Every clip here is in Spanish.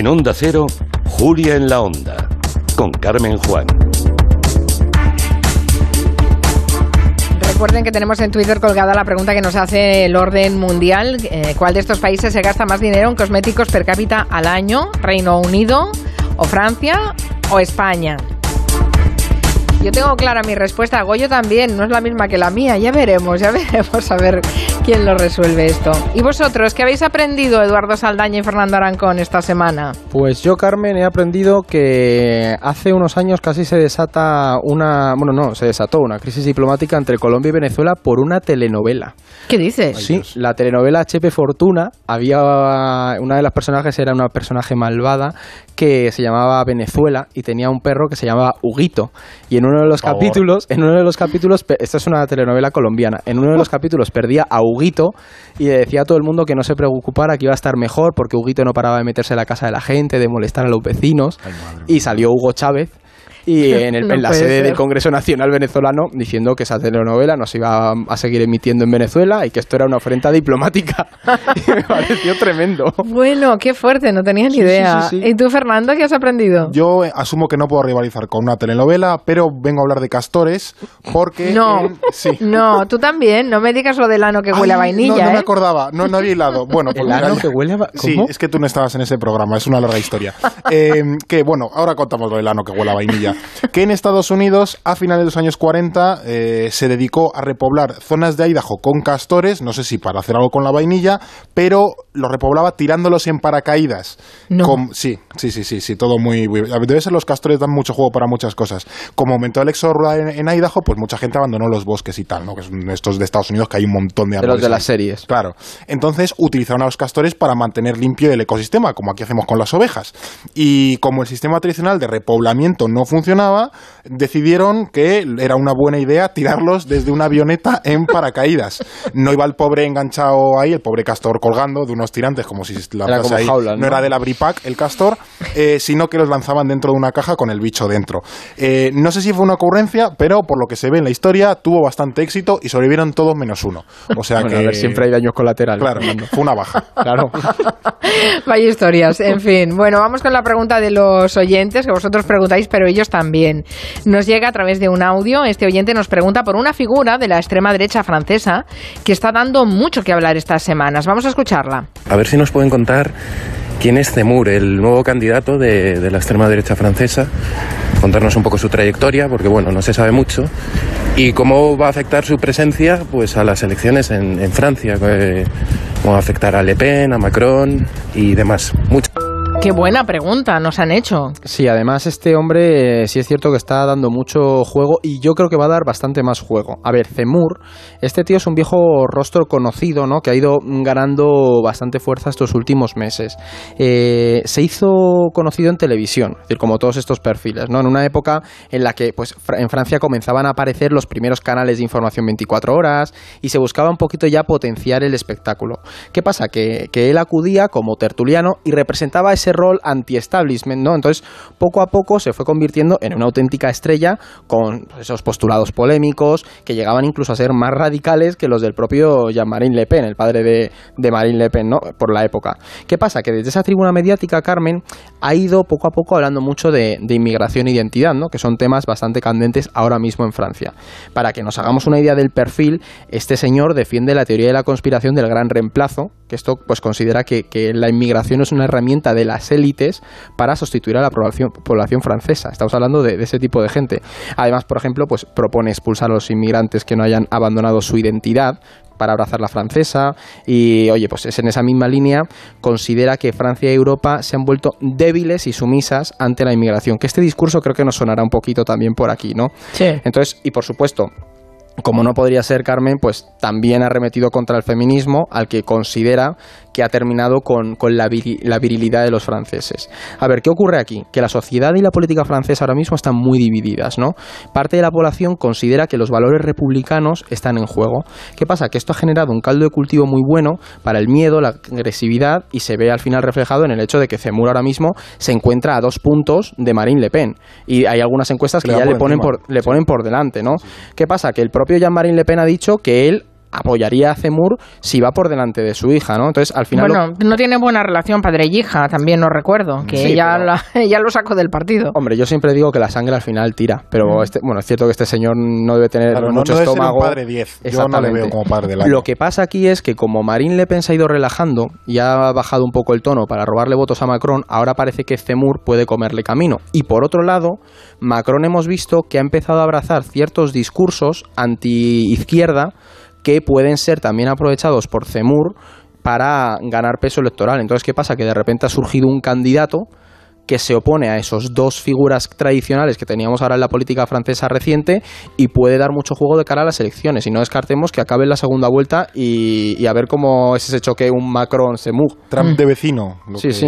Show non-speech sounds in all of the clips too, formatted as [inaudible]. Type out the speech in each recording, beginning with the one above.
En Onda Cero, Julia en la Onda, con Carmen Juan. Recuerden que tenemos en Twitter colgada la pregunta que nos hace el orden mundial. Eh, ¿Cuál de estos países se gasta más dinero en cosméticos per cápita al año? ¿Reino Unido o Francia o España? Yo tengo clara mi respuesta, Goyo también, no es la misma que la mía, ya veremos, ya [laughs] veremos a ver quién lo resuelve esto. ¿Y vosotros qué habéis aprendido, Eduardo Saldaña y Fernando Arancón, esta semana? Pues yo, Carmen, he aprendido que hace unos años casi se desata una, bueno, no, se desató una crisis diplomática entre Colombia y Venezuela por una telenovela. ¿Qué dices? Sí, la telenovela HP Fortuna, había una de las personajes era una personaje malvada que se llamaba Venezuela y tenía un perro que se llamaba Huguito. Y en uno de los capítulos, en uno de los capítulos, esta es una telenovela colombiana, en uno de los capítulos perdía a Huguito y le decía a todo el mundo que no se preocupara, que iba a estar mejor porque Huguito no paraba de meterse en la casa de la gente, de molestar a los vecinos. y salió Hugo Chávez y [laughs] en, el, en la sede del Congreso Nacional Venezolano diciendo que esa telenovela no se iba a seguir emitiendo en Venezuela y que esto era una ofrenda [laughs] diplomática. [laughs] y me pareció tremendo. Bueno, qué fuerte, no tenía ni idea. ¿Y tú, Fernando, qué has aprendido? Yo asumo que no puedo rivalizar con una telenovela, pero vengo a hablar de castores porque... No, no, tú también, no me digas lo del ano que huele a vainilla. No, no me ¿eh? acordaba, no, no había hilado. Bueno, ¿El ano que huele a ¿Cómo? Sí, es que tú no estabas en ese programa, es una larga historia. Eh, que bueno, ahora contamos lo del ano que huele a vainilla que en Estados Unidos a finales de los años 40 eh, se dedicó a repoblar zonas de Idaho con castores, no sé si para hacer algo con la vainilla, pero lo repoblaba tirándolos en paracaídas. sí, sí, sí, sí, sí, todo muy, Debe ser los castores dan mucho juego para muchas cosas. Como aumentó el éxodo rural en, Idaho, pues mucha gente abandonó los bosques y tal, ¿no? Que son estos de Estados Unidos que hay un montón de árboles. De los de las series. Claro. Entonces utilizaron a los castores para mantener limpio el ecosistema, como aquí hacemos con las ovejas. Y como el sistema tradicional de repoblamiento no funcionaba, decidieron que era una buena idea tirarlos desde una avioneta en paracaídas. No iba el pobre enganchado ahí, el pobre castor colgando de unos tirantes, como si la era ahí, ¿no? era de la Bripac el castor, eh, sino que los lanzaban dentro de una caja con el bicho dentro. Eh, no sé si fue una ocurrencia, pero por lo que se ve en la historia, tuvo bastante éxito y sobrevivieron todos menos uno. O sea que... A ver, siempre hay daños colaterales. Claro, fue una baja. [laughs] Claro. [laughs] Vaya historias, en fin. Bueno, vamos con la pregunta de los oyentes, que vosotros preguntáis, pero ellos también. Nos llega a través de un audio. Este oyente nos pregunta por una figura de la extrema derecha francesa que está dando mucho que hablar estas semanas. Vamos a escucharla. A ver si nos pueden contar quién es Zemmour, el nuevo candidato de, la extrema derecha francesa. Contarnos un poco su trayectoria, porque bueno, no se sabe mucho. Y cómo va a afectar su presencia pues, a las elecciones en, Francia. Eh, cómo va a afectar a Le Pen, a Macron y demás. Mucho. Qué buena pregunta nos han hecho. Sí, además este hombre eh, sí es cierto que está dando mucho juego y yo creo que va a dar bastante más juego. A ver, Zemur, este tío es un viejo rostro conocido, ¿no? Que ha ido ganando bastante fuerza estos últimos meses. Eh, se hizo conocido en televisión, es decir, como todos estos perfiles, ¿no? En una época en la que, pues, en Francia comenzaban a aparecer los primeros canales de información 24 horas y se buscaba un poquito ya potenciar el espectáculo. ¿Qué pasa? Que, que él acudía como tertuliano y representaba ese rol anti-establishment, ¿no? Entonces, poco a poco se fue convirtiendo en una auténtica estrella con esos postulados polémicos que llegaban incluso a ser más radicales que los del propio Jean-Marie Le Pen, el padre de, Marine Le Pen, ¿no? Por la época. ¿Qué pasa? Que desde esa tribuna mediática, Carmen, ha ido poco a poco hablando mucho de, de inmigración e identidad, ¿no? Que son temas bastante candentes ahora mismo en Francia. Para que nos hagamos una idea del perfil, este señor defiende la teoría de la conspiración del gran reemplazo, que esto pues considera que, que la inmigración es una herramienta de las élites para sustituir a la población, población francesa. Estamos hablando de, ese tipo de gente. Además, por ejemplo, pues propone expulsar a los inmigrantes que no hayan abandonado su identidad para abrazar la francesa y oye pues es en esa misma línea considera que Francia y Europa se han vuelto débiles y sumisas ante la inmigración que este discurso creo que nos sonará un poquito también por aquí no sí. entonces y por supuesto como no podría ser Carmen, pues también ha remetido contra el feminismo, al que considera que ha terminado con, la, virilidad de los franceses. A ver, ¿qué ocurre aquí? Que la sociedad y la política francesa ahora mismo están muy divididas, ¿no? Parte de la población considera que los valores republicanos están en juego. ¿Qué pasa? Que esto ha generado un caldo de cultivo muy bueno para el miedo, la agresividad y se ve al final reflejado en el hecho de que Zemmour ahora mismo se encuentra a dos puntos de Marine Le Pen. Y hay algunas encuestas que ya le ponen, por, le ponen por delante, ¿no? ¿Qué pasa? Que el propio Jean-Marie Le Pen ha dicho que él apoyaría a Zemur si va por delante de su hija, ¿no? Entonces, al final... Bueno, no tiene buena relación padre y hija, también no recuerdo, que Sí, ella, pero- la- [laughs] ella lo sacó del partido. Hombre, yo siempre digo que la sangre al final tira, pero este, bueno, es cierto que este señor no debe tener Claro, no- mucho no debe ser un estómago. padre 10. Yo no le veo como padre del año. Lo que pasa aquí es que como Marine Le Pen se ha ido relajando y ha bajado un poco el tono para robarle votos a Macron, ahora parece que Zemur puede comerle camino. Y por otro lado, Macron hemos visto que ha empezado a abrazar ciertos discursos anti-izquierda que pueden ser también aprovechados por Zemur para ganar peso electoral. Entonces, ¿qué pasa? Que de repente ha surgido un candidato que se opone a esos dos figuras tradicionales que teníamos ahora en la política francesa reciente y puede dar mucho juego de cara a las elecciones. Y no descartemos que acabe en la segunda vuelta y, y a ver cómo es ese choque un Macron-Semur. Trump de vecino. lo Sí, que- sí.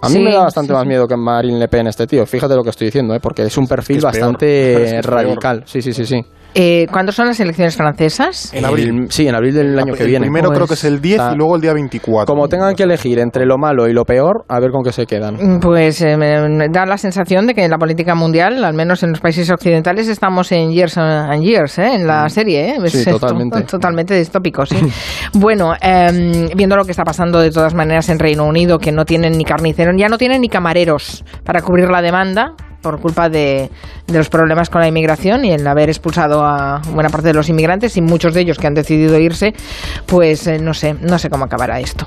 A mí Sí, me da bastante sí, más sí. miedo que Marine Le Pen este tío. Fíjate lo que estoy diciendo, ¿eh? porque es un perfil es bastante [laughs] Es que es peor. radical. Sí, sí, sí, sí. Eh, ¿Cuándo son las elecciones francesas? En abril. El- sí, en abril del año El que viene. primero creo Pues, que es el 10 está- y luego el día 24. Como tengan que elegir entre lo malo y lo peor, a ver con qué se quedan. Mm, Pues eh, me da la sensación de que en la política mundial, al menos en los países occidentales, estamos en years and years, ¿eh? en la serie. ¿eh? Mm. Sí, Es esto, totalmente. totalmente distópico, sí. [laughs] bueno, em, viendo lo que está pasando de todas maneras en Reino Unido, que no tienen ni carniceros, ya no tienen ni camareros para cubrir la demanda por culpa de, de los problemas con la inmigración y el haber expulsado a buena parte de los inmigrantes y muchos de ellos que han decidido irse, pues eh, no sé, no sé cómo acabará esto.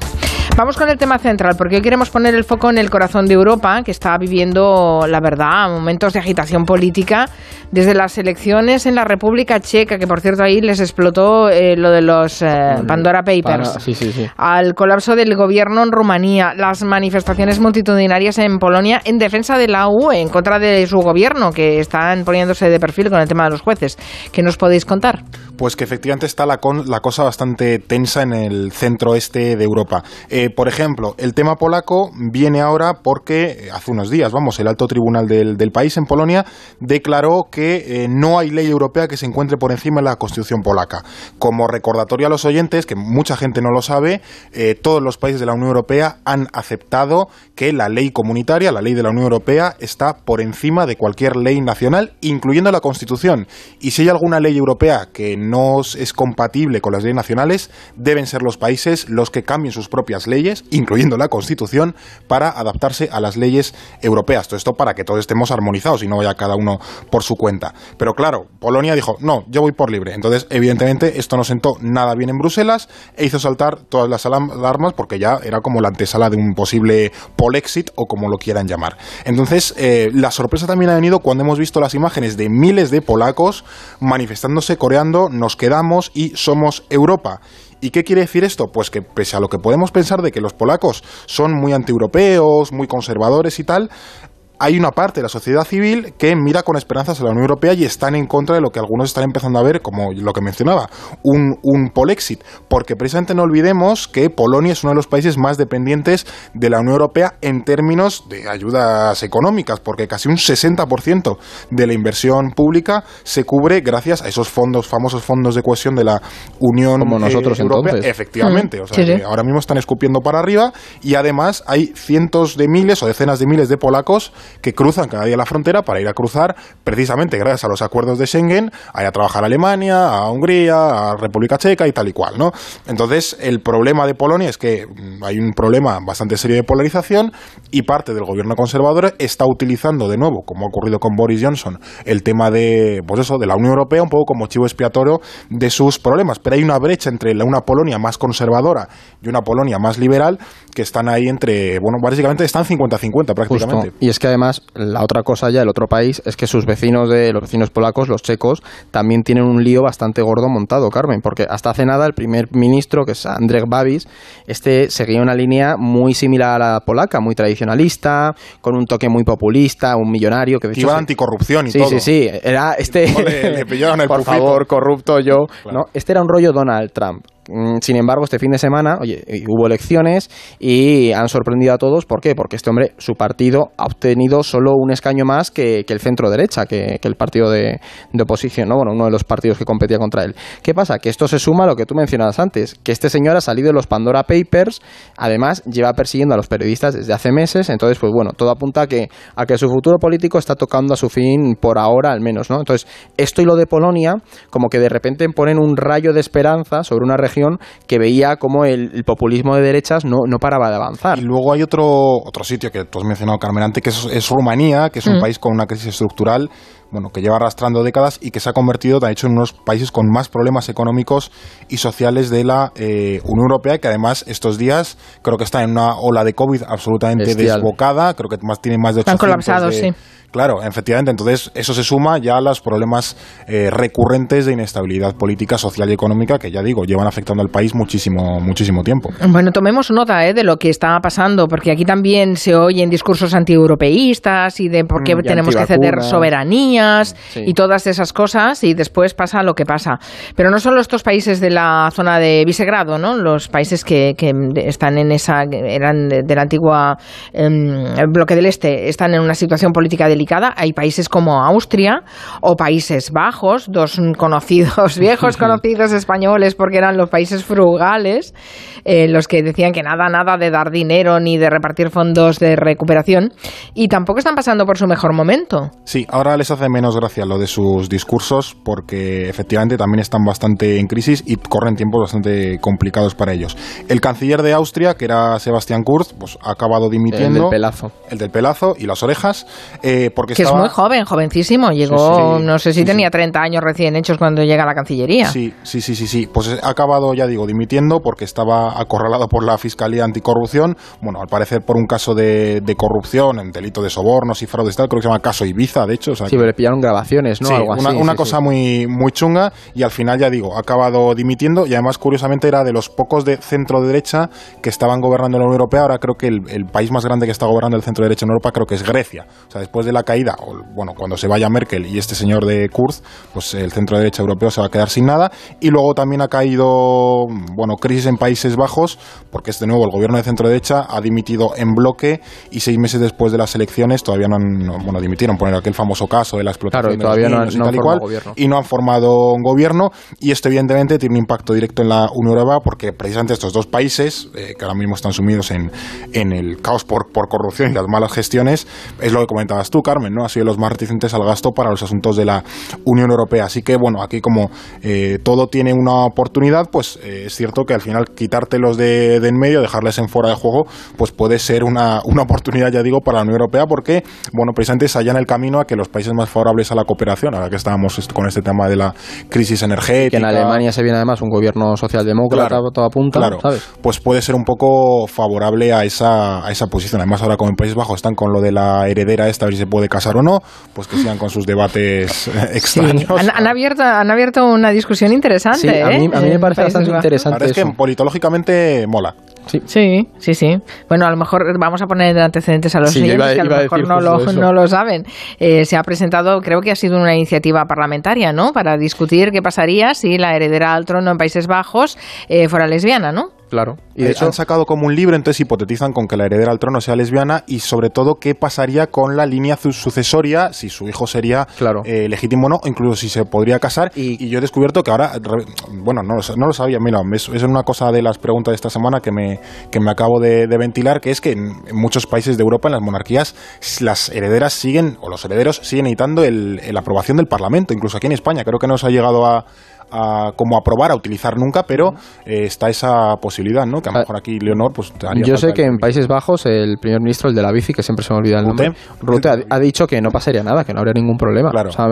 Vamos con el tema central, porque hoy queremos poner el foco en el corazón de Europa, que está viviendo, la verdad, momentos de agitación política desde las elecciones en la República Checa, que por cierto ahí les explotó eh, lo de los eh, Pandora Papers Para- sí, sí, sí. al colapso del gobierno en Rumanía, las manifestaciones multitudinarias en Polonia en defensa de la UE, en contra de su gobierno, que están poniéndose de perfil con el tema de los jueces. ¿Qué nos podéis contar? Pues que efectivamente está la, con- la cosa bastante tensa en el centro este de Europa. Eh, por ejemplo, el tema polaco viene ahora porque eh, hace unos días, vamos, el alto tribunal del, país en Polonia declaró que eh, no hay ley europea que se encuentre por encima de la constitución polaca. Como recordatorio a los oyentes, que mucha gente no lo sabe, eh, todos los países de la Unión Europea han aceptado que la ley comunitaria, la ley de la Unión Europea, está por encima de cualquier ley nacional, incluyendo la Constitución. Y si hay alguna ley europea que no es compatible con las leyes nacionales, deben ser los países los que cambien sus propias leyes, incluyendo la Constitución, para adaptarse a las leyes europeas. Todo esto para que todos estemos armonizados y no vaya cada uno por su cuenta. Pero claro, Polonia dijo, no, yo voy por libre. Entonces, evidentemente, esto no sentó nada bien en Bruselas e hizo saltar todas las alarmas porque ya era como la antesala de un posible polexit o como lo quieran llamar. Entonces, eh, la sorpresa también ha venido cuando hemos visto las imágenes de miles de polacos manifestándose, coreando, nos quedamos y somos Europa. ¿Y qué quiere decir esto? Pues que pese a lo que podemos pensar de que los polacos son muy antieuropeos, muy conservadores y tal, hay una parte de la sociedad civil que mira con esperanzas a la Unión Europea y están en contra de lo que algunos están empezando a ver como lo que mencionaba, un, un polexit. Porque precisamente no olvidemos que Polonia es uno de los países más dependientes de la Unión Europea en términos de ayudas económicas, porque casi un 60% de la inversión pública se cubre gracias a esos fondos, famosos fondos de cohesión de la Unión Como nosotros, Europea. entonces. Efectivamente, Mm, o sea, sí, ahora mismo están escupiendo para arriba y además hay cientos de miles o decenas de miles de polacos que cruzan cada día la frontera para ir a cruzar precisamente gracias a los acuerdos de Schengen, a ir a trabajar a Alemania, a Hungría, a República Checa y tal y cual, ¿no? Entonces, el problema de Polonia es que mm, hay un problema bastante serio de polarización y parte del gobierno conservador está utilizando de nuevo, como ha ocurrido con Boris Johnson, el tema de, pues eso, de la Unión Europea un poco como chivo expiatorio de sus problemas. Pero hay una brecha entre la- una Polonia más conservadora y una Polonia más liberal que están ahí entre, bueno, básicamente están 50-50 prácticamente. Justo. Y es que además, la otra cosa ya, el otro país, es que sus vecinos de los vecinos polacos, los checos, también tienen un lío bastante gordo montado, Carmen, porque hasta hace nada el primer ministro, que es Andrzej Babis, este seguía una línea muy similar a la polaca, muy tradicionalista, con un toque muy populista, un millonario que de hecho iba se- anticorrupción y Sí, todo. sí, sí, era este No, le- le pillaron el [laughs] por pufito. favor, corrupto yo, Claro. ¿no? Este era un rollo Donald Trump. Mm, sin embargo, este fin de semana, oye, hubo elecciones y han sorprendido a todos. ¿Por qué? Porque este hombre, su partido, ha obtenido solo un escaño más que, el centro derecha, que, el partido de, oposición, ¿no? Bueno, uno de los partidos que competía contra él. ¿Qué pasa? Que esto se suma a lo que tú mencionabas antes, que este señor ha salido de los Pandora Papers, además lleva persiguiendo a los periodistas desde hace meses, entonces, pues bueno, todo apunta a que, a que su futuro político está tocando a su fin por ahora al menos, ¿no? Entonces, esto y lo de Polonia, como que de repente ponen un rayo de esperanza sobre una región que veía como el, populismo de derechas no, no paraba de avanzar. Y luego hay otro, otro sitio que tú has mencionado, Carmen, antes, que es, Rumanía, que es un mm. país con una crisis estructural bueno, que lleva arrastrando décadas y que se ha convertido, de hecho, en unos países con más problemas económicos y sociales de la eh, Unión Europea, que además estos días creo que está en una ola de COVID absolutamente desbocada, creo que más tiene más de 800 Están colapsados, sí Claro, efectivamente. Entonces, eso se suma ya a los problemas eh, recurrentes de inestabilidad política, social y económica que, ya digo, llevan afectando al país muchísimo, muchísimo tiempo. Bueno, tomemos nota eh, de lo que está pasando, porque aquí también se oyen discursos antieuropeístas y de por qué mm, tenemos que ceder soberanías y todas esas cosas, y después pasa lo que pasa. Pero no solo estos países de la zona de Visegrado, ¿no? Los países que, están en esa, eran del antiguo em, bloque del Este, están en una situación política delicada hay países como Austria o Países Bajos, dos conocidos, [laughs] viejos conocidos españoles, porque eran los países frugales, eh, los que decían que nada, nada de dar dinero ni de repartir fondos de recuperación, y tampoco están pasando por su mejor momento. Sí, ahora les hace menos gracia lo de sus discursos, porque efectivamente también están bastante en crisis y corren tiempos bastante complicados para ellos. El canciller de Austria, que era Sebastián Kurz, pues ha acabado dimitiendo. El del pelazo. El del pelazo y las orejas. Eh, porque que es muy joven, jovencísimo. Llegó, no sé si tenía 30 años recién hechos cuando llega a la Cancillería. Sí, sí, sí, sí, sí. Pues ha acabado, ya digo, dimitiendo porque estaba acorralado por la Fiscalía Anticorrupción. Bueno, al parecer por un caso de, corrupción, en delito de sobornos y fraudes tal, creo que se llama caso Ibiza, de hecho. sí, pero le pillaron grabaciones, ¿no? Algo así, una, cosa Muy, muy chunga y al final, ya digo, ha acabado dimitiendo y además, curiosamente, era de los pocos de centro derecha que estaban gobernando en la Unión Europea. Ahora creo que el, el país más grande que está gobernando el centro derecha en Europa creo que es Grecia. O sea, después de la caída, o, bueno, cuando se vaya Merkel y este señor de Kurz, pues el centro derecha europeo se va a quedar sin nada. Y luego también ha caído, bueno, crisis en Países Bajos, porque este nuevo el gobierno de centro derecha ha dimitido en bloque y seis meses después de las elecciones todavía no han, bueno, dimitieron, poner aquel famoso caso de la explotación claro, todavía no, y tal y cual, y no han formado un gobierno. Y esto evidentemente tiene un impacto directo en la Unión Europea porque precisamente estos dos países, eh, que ahora mismo están sumidos en, en el caos por, por corrupción y las malas gestiones, es lo que comentabas tú, Carmen, ¿no? Ha sido los más reticentes al gasto para los asuntos de la Unión Europea. Así que, bueno, aquí como eh, todo tiene una oportunidad, pues eh, es cierto que al final quitártelos de, de, en medio, dejarles en fuera de juego, pues puede ser una, una oportunidad, ya digo, para la Unión Europea, porque, bueno, precisamente se en el camino a que los países más favorables a la cooperación, ahora que estábamos con este tema de la crisis energética. Que en Alemania se viene además un gobierno socialdemócrata, claro, todo apunta, claro, Pues puede ser un poco favorable a esa, a esa posición. Además, ahora como en Países Bajos están con lo de la heredera esta, a ver si se puede casar o no, pues que sigan con sus debates [laughs] extraños. Han, abierto, han abierto una discusión interesante. a, mí, a mí me parece bastante interesante. es que politológicamente mola. Sí. sí, sí, Bueno, a lo mejor vamos a poner antecedentes a los sí, que a lo mejor no lo, no lo, saben. Eh, se ha presentado, creo que ha sido una iniciativa parlamentaria, ¿no? Para discutir qué pasaría si la heredera al trono en Países Bajos eh, fuera lesbiana, ¿no? Claro. Y de eh, hecho han sacado como un libro, entonces hipotetizan con que la heredera al trono sea lesbiana y sobre todo qué pasaría con la línea sucesoria, si su hijo sería claro. eh, legítimo o no, incluso si se podría casar. Y, yo he descubierto que ahora, bueno, no lo, no lo sabía, mira, es, es, una cosa de las preguntas de esta semana que me, que me acabo de, ventilar, que es que en, muchos países de Europa, en las monarquías, las herederas siguen, o los herederos siguen necesitando la aprobación del Parlamento, incluso aquí en España, creo que no se ha llegado a a, como a probar, a utilizar nunca, pero eh, está esa posibilidad, ¿no? Que a lo mejor aquí Leonor, pues Yo sé que en Países Bajos el primer ministro, el de la bici, que siempre se me olvida el nombre, Rute, ha, dicho que no pasaría nada, que no habría ningún problema. Claro. O sea,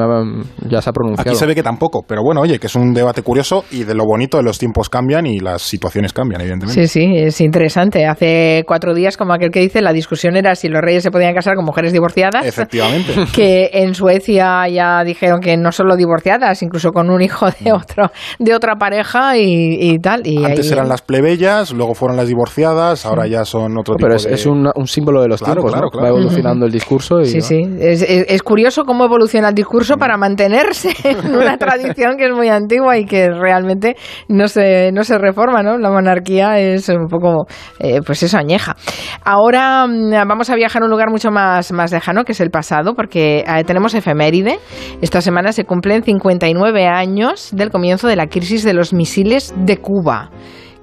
ya se ha pronunciado. Aquí se ve que tampoco, pero bueno, oye, que es un debate curioso y de lo bonito de los tiempos cambian y las situaciones cambian, evidentemente. Sí, sí, es interesante. Hace cuatro días, como aquel que dice, la discusión era si los reyes se podían casar con mujeres divorciadas. Efectivamente. [laughs] Que en Suecia ya dijeron que no solo divorciadas, incluso con un hijo de otro, de otra pareja y, y tal. Y Antes ahí- eran las plebeyas, luego fueron las divorciadas, ahora ya son otro tipo Pero es, de... es un, un símbolo de los Claro, tiempos, claro, ¿no? claro. Va evolucionando el discurso y... Sí, ¿no? sí. Es, es- es curioso cómo evoluciona el discurso para mantenerse [laughs] en una tradición que es muy antigua y que realmente no se, no se reforma, ¿no? La monarquía es un poco, eh, pues eso, añeja. Ahora mm, vamos a viajar a un lugar mucho más, más lejano, que es el pasado, porque eh, tenemos efeméride. Esta semana se cumplen 59 años del comienzo de la crisis de los misiles de Cuba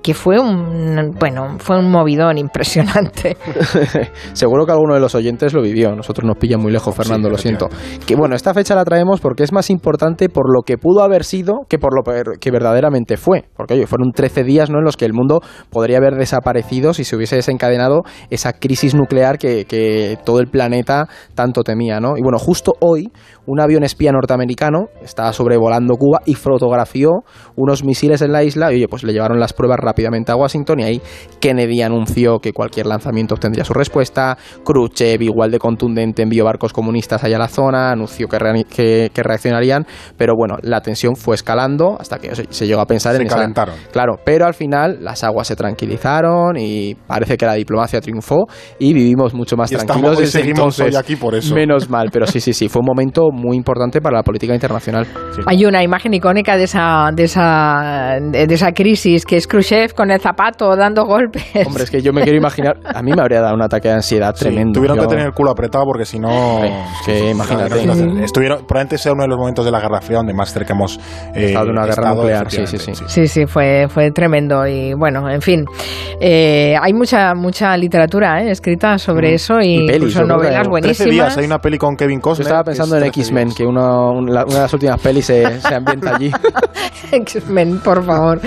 que fue un bueno fue un movidón impresionante [laughs] Seguro que alguno de los oyentes lo vivió. Nosotros nos pilla muy lejos, Fernando, Sí, lo siento. Que bueno, esta fecha la traemos porque es más importante por lo que pudo haber sido que por lo que verdaderamente fue. Porque oye, fueron 13 días ¿no? en los que el mundo podría haber desaparecido si se hubiese desencadenado esa crisis nuclear que, que todo el planeta tanto temía. ¿no? Y bueno, justo hoy, un avión espía norteamericano estaba sobrevolando Cuba y fotografió unos misiles en la isla y oye, pues le llevaron las pruebas rápidamente a Washington y ahí Kennedy anunció que cualquier lanzamiento obtendría su respuesta, Khrushchev igual de contundente envió barcos comunistas allá a la zona, anunció que, reani- que- que reaccionarían, pero bueno, la tensión fue escalando hasta que se, se llegó a pensar Se en esa- calentaron. Claro, pero al final las aguas se tranquilizaron y parece que la diplomacia triunfó y vivimos mucho más Y tranquilos desde seguimos entonces. hoy aquí por eso. Menos mal, pero sí, sí, sí, fue un momento muy importante para la política internacional. Hay una imagen icónica de esa, de esa, de esa crisis, que es Khrushchev con el zapato dando golpes. Hombre, es que yo me quiero imaginar, a mí me habría dado un ataque de ansiedad Sí, tremendo. tuvieron Yo- que tener el culo apretado porque si no... Sí, que imagínate. imagínate. Estuvieron, probablemente sea uno de los momentos de la Guerra Fría donde más cerca hemos eh, Estado de una guerra estado, nuclear, sí, sí, sí. Sí, sí, fue, fue tremendo y bueno, en fin, eh, hay mucha mucha literatura eh, escrita sobre eso y, Y pelis, incluso yo novelas hay 13 buenísimas. días, hay una peli con Kevin Yo Costner. estaba que es pensando en 13 X-Men, que uno- una de las últimas pelis se, [laughs] se ambienta allí. [laughs] X-Men, por favor.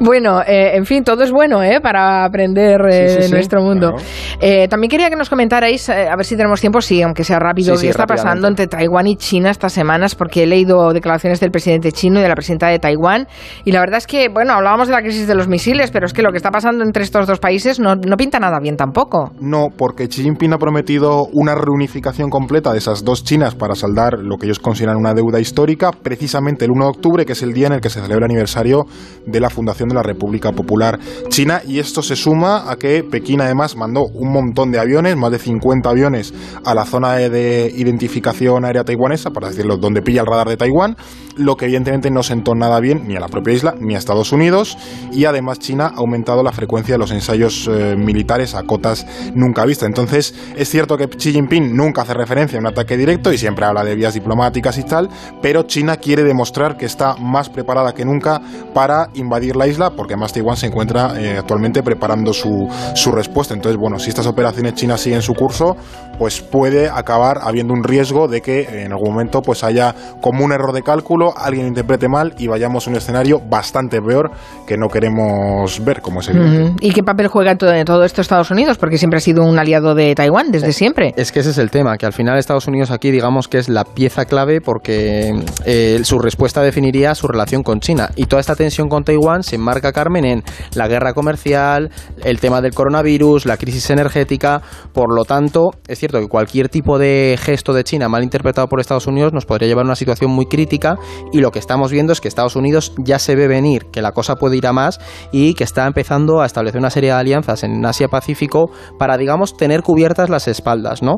Bueno, eh, en fin, todo es bueno ¿eh? para aprender eh, Sí, sí, en sí, nuestro mundo. claro. Eh, también quería que nos comentarais, eh, a ver si tenemos tiempo, sí, aunque sea rápido, Sí, sí, qué está pasando entre Taiwán y China estas semanas, porque he leído declaraciones del presidente chino y de la presidenta de Taiwán, y la verdad es que, bueno, hablábamos de la crisis de los misiles, pero es que lo que está pasando entre estos dos países no, no pinta nada bien tampoco. No, porque Xi Jinping ha prometido una reunificación completa de esas dos Chinas para saldar lo que ellos consideran una deuda histórica, precisamente el 1 de octubre, que es el día en el que se celebra el aniversario de la fundación de la República Popular China. Y esto se suma a que Pekín además mandó un montón de aviones, más de 50 aviones, a la zona de- de identificación aérea taiwanesa, para decirlo, donde pilla el radar de Taiwán, lo que evidentemente no sentó nada bien ni a la propia isla ni a Estados Unidos. Y además China ha aumentado la frecuencia de los ensayos eh, militares a cotas nunca vistas. Entonces, es cierto que Xi Jinping nunca hace referencia a un ataque directo y siempre habla de vías diplomáticas y tal, pero China quiere demostrar que está más preparada que nunca para invadir la isla, porque además Taiwán se encuentra eh, actualmente preparando su, su respuesta. Entonces, bueno, si estas operaciones chinas siguen su curso, pues puede acabar habiendo un riesgo de que en algún momento pues haya como un error de cálculo, alguien interprete mal y vayamos a un escenario bastante peor que no queremos ver, como es evidente. ¿Y qué papel juega en todo, esto Estados Unidos? Porque siempre ha sido un aliado de Taiwán desde siempre. Es que ese es el tema, que al final Estados Unidos aquí digamos que es la pieza clave porque eh, su respuesta definiría su relación con China. Y toda esta tensión con Taiwán se enmarca, Carmen, en la guerra comercial, el tema del coronavirus, la crisis energética. Por lo tanto, es cierto que cualquier tipo de gesto de China mal interpretado por Estados Unidos nos podría llevar a una situación muy crítica y lo que estamos viendo es que Estados Unidos ya se ve venir, que la cosa puede ir a más y que está empezando a establecer una serie de alianzas en Asia-Pacífico para, digamos, tener cubiertas las espaldas, ¿no?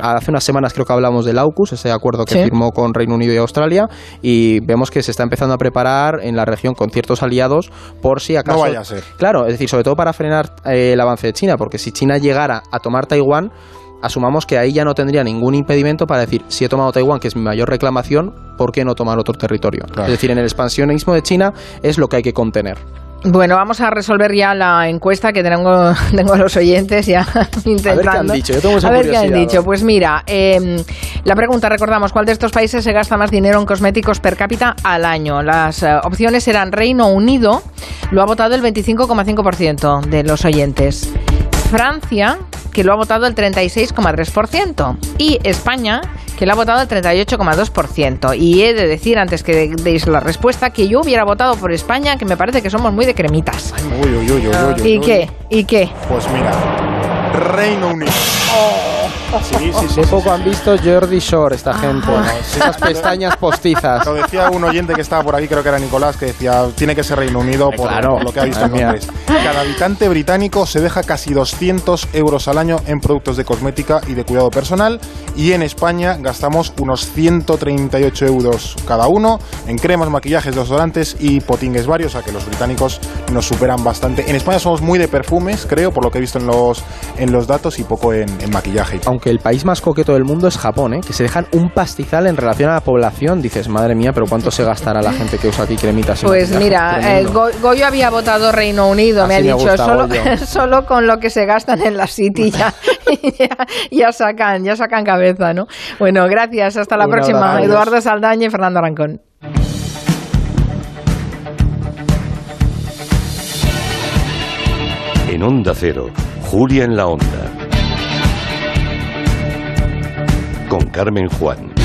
Hace unas semanas creo que hablamos del AUKUS, ese acuerdo que Sí. firmó con Reino Unido y Australia, y vemos que se está empezando a preparar en la región con ciertos aliados por si acaso... No vaya a ser. Claro, es decir, sobre todo para frenar eh, el avance de China, porque si China llegara a tomar Taiwán, asumamos que ahí ya no tendría ningún impedimento para decir, si he tomado Taiwán, que es mi mayor reclamación, ¿por qué no tomar otro territorio? Claro. Es decir, en el expansionismo de China es lo que hay que contener. Bueno, vamos a resolver ya la encuesta que tengo, [laughs] tengo a los oyentes ya [laughs] intentando. dicho, yo tengo mucha A ver qué han dicho. Pues mira, eh, la pregunta, recordamos, ¿cuál de estos países se gasta más dinero en cosméticos per cápita al año? Las eh, opciones eran Reino Unido, lo ha votado el 25,5% de los oyentes. Francia, que lo ha votado el 36,3%. Y España, que lo ha votado el 38,2%. Y he de decir, antes que de- deis la respuesta, que yo hubiera votado por España, que me parece que somos muy de cremitas. Uy, uy, uy, uy, uy, uy, ¿Y uy. qué? ¿Y qué? Pues mira, Reino Unido. Sí, sí, sí. Qué sí, poco han visto Jordi Shore esta gente. Esas pestañas postizas. Lo decía un oyente que estaba por aquí, creo que era Nicolás, que decía, tiene que ser Reino Unido por, Claro. por lo que ha visto en. Londres. Cada habitante británico se deja casi 200 euros al año en productos de cosmética y de cuidado personal y en España gastamos unos 138 euros cada uno en cremas, maquillajes, desodorantes y potingues varios, o sea que los británicos nos superan bastante. En España somos muy de perfumes, creo, por lo que he visto en los, en los datos y poco en, en maquillaje. Aunque el país más coqueto del mundo es Japón, ¿eh? que se dejan un pastizal en relación a la población. Dices, madre mía, pero ¿cuánto se gastará la gente que usa aquí cremitas? Pues mira, eh. Go- Goyo había votado Reino Unido, me ha me dicho, gusta, solo, [laughs] solo con lo que se gastan en la City ya, ya, [laughs] [laughs] ya sacan, ya sacan cabeza, ¿no? Bueno, gracias, hasta la próxima. Eduardo Saldaña y Fernando Arancón. En Onda Cero, Julia en la Onda. Con Carmen Juan.